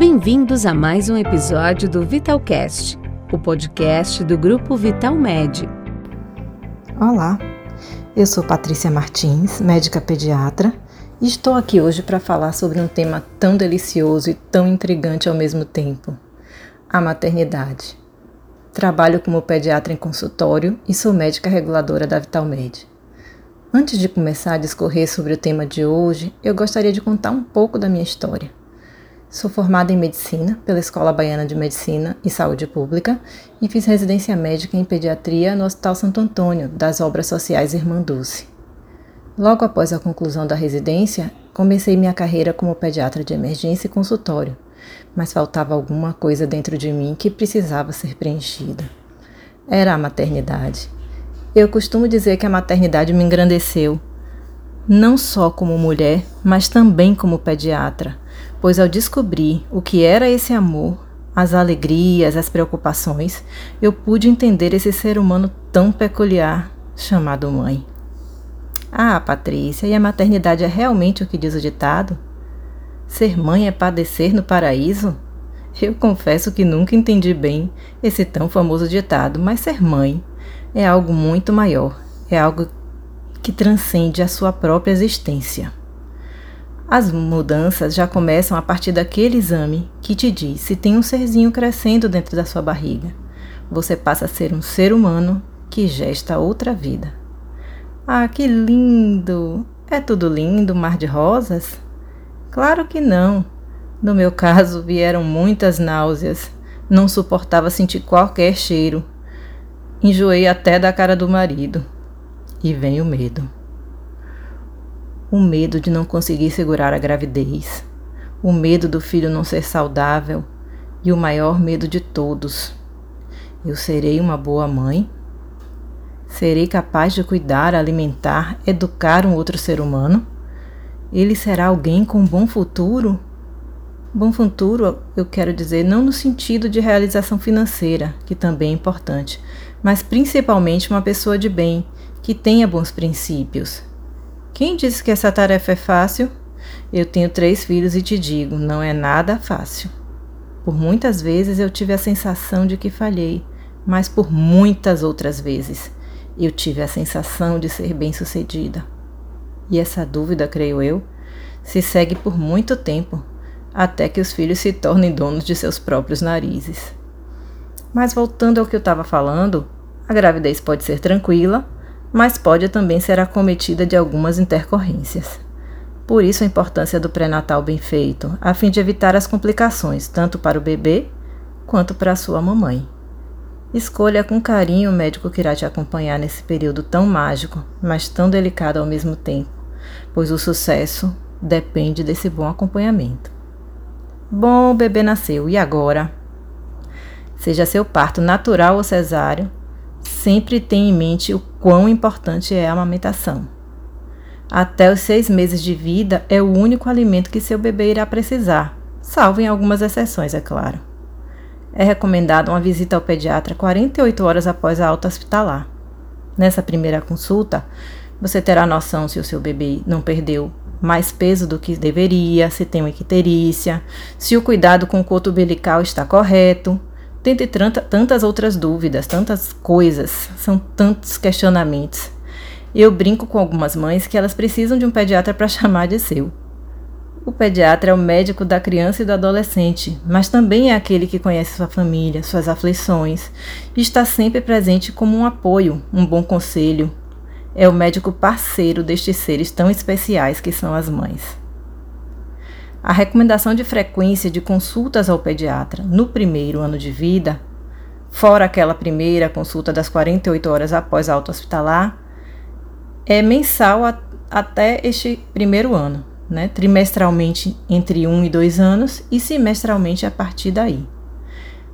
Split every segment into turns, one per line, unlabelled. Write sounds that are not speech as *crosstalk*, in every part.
Bem-vindos a mais um episódio do Vitalcast, o podcast do grupo Vital Med.
Olá, eu sou Patrícia Martins, médica pediatra, e estou aqui hoje para falar sobre um tema tão delicioso e tão intrigante ao mesmo tempo: a maternidade. Trabalho como pediatra em consultório e sou médica reguladora da VitalMed. Antes de começar a discorrer sobre o tema de hoje, eu gostaria de contar um pouco da minha história. Sou formada em medicina pela Escola Baiana de Medicina e Saúde Pública e fiz residência médica em pediatria no Hospital Santo Antônio, das Obras Sociais Irmã Dulce. Logo após a conclusão da residência, comecei minha carreira como pediatra de emergência e consultório, mas faltava alguma coisa dentro de mim que precisava ser preenchida. Era a maternidade. Eu costumo dizer que a maternidade me engrandeceu, não só como mulher, mas também como pediatra pois ao descobrir o que era esse amor, as alegrias, as preocupações, eu pude entender esse ser humano tão peculiar chamado mãe. Ah, Patrícia, e a maternidade é realmente o que diz o ditado? Ser mãe é padecer no paraíso? Eu confesso que nunca entendi bem esse tão famoso ditado, mas ser mãe é algo muito maior, é algo que transcende a sua própria existência. As mudanças já começam a partir daquele exame que te diz se tem um serzinho crescendo dentro da sua barriga. Você passa a ser um ser humano que gesta outra vida. Ah, que lindo! É tudo lindo, mar de rosas? Claro que não. No meu caso, vieram muitas náuseas. Não suportava sentir qualquer cheiro. Enjoei até da cara do marido. E vem o medo o medo de não conseguir segurar a gravidez, o medo do filho não ser saudável e o maior medo de todos. Eu serei uma boa mãe? Serei capaz de cuidar, alimentar, educar um outro ser humano? Ele será alguém com um bom futuro? Bom futuro, eu quero dizer, não no sentido de realização financeira, que também é importante, mas principalmente uma pessoa de bem, que tenha bons princípios, quem disse que essa tarefa é fácil? Eu tenho três filhos e te digo, não é nada fácil. Por muitas vezes eu tive a sensação de que falhei, mas por muitas outras vezes eu tive a sensação de ser bem-sucedida. E essa dúvida, creio eu, se segue por muito tempo, até que os filhos se tornem donos de seus próprios narizes. Mas voltando ao que eu estava falando, a gravidez pode ser tranquila mas pode também ser acometida de algumas intercorrências. Por isso a importância do pré-natal bem feito, a fim de evitar as complicações, tanto para o bebê quanto para a sua mamãe. Escolha com carinho o médico que irá te acompanhar nesse período tão mágico, mas tão delicado ao mesmo tempo, pois o sucesso depende desse bom acompanhamento. Bom, o bebê nasceu, e agora? Seja seu parto natural ou cesáreo, sempre tenha em mente o quão importante é a amamentação. Até os seis meses de vida é o único alimento que seu bebê irá precisar, salvo em algumas exceções, é claro. É recomendada uma visita ao pediatra 48 horas após a alta hospitalar. Nessa primeira consulta, você terá noção se o seu bebê não perdeu mais peso do que deveria, se tem uma icterícia, se o cuidado com o coto umbilical está correto, Dentre tantas outras dúvidas, tantas coisas, são tantos questionamentos. Eu brinco com algumas mães que elas precisam de um pediatra para *laughs* chamar de seu. O pediatra é o médico da criança e do adolescente, mas também é aquele que conhece sua família, suas aflições e está sempre presente como um apoio, um bom conselho. É o médico parceiro destes seres tão especiais que são as mães. A recomendação de frequência de consultas ao pediatra no primeiro ano de vida, fora aquela primeira consulta das 48 horas após a alta hospitalar, é mensal a, até este primeiro ano, né? trimestralmente entre um e dois anos e semestralmente a partir daí.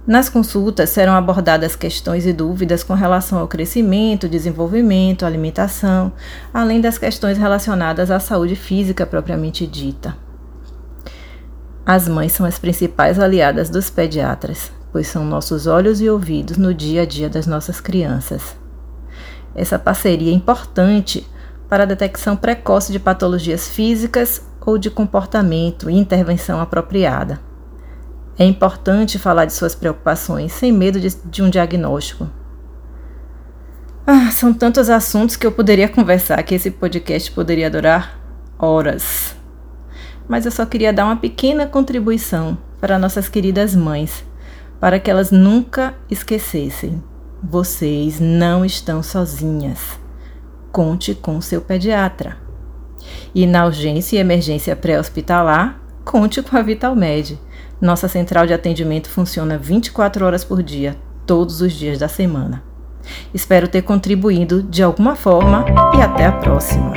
Nas consultas serão abordadas questões e dúvidas com relação ao crescimento, desenvolvimento, alimentação, além das questões relacionadas à saúde física propriamente dita. As mães são as principais aliadas dos pediatras, pois são nossos olhos e ouvidos no dia a dia das nossas crianças. Essa parceria é importante para a detecção precoce de patologias físicas ou de comportamento e intervenção apropriada. É importante falar de suas preocupações sem medo de, de um diagnóstico. Ah, são tantos assuntos que eu poderia conversar que esse podcast poderia durar horas. Mas eu só queria dar uma pequena contribuição para nossas queridas mães, para que elas nunca esquecessem: vocês não estão sozinhas. Conte com seu pediatra. E na urgência e emergência pré-hospitalar, conte com a Vitalmed. Nossa central de atendimento funciona 24 horas por dia, todos os dias da semana. Espero ter contribuído de alguma forma e até a próxima!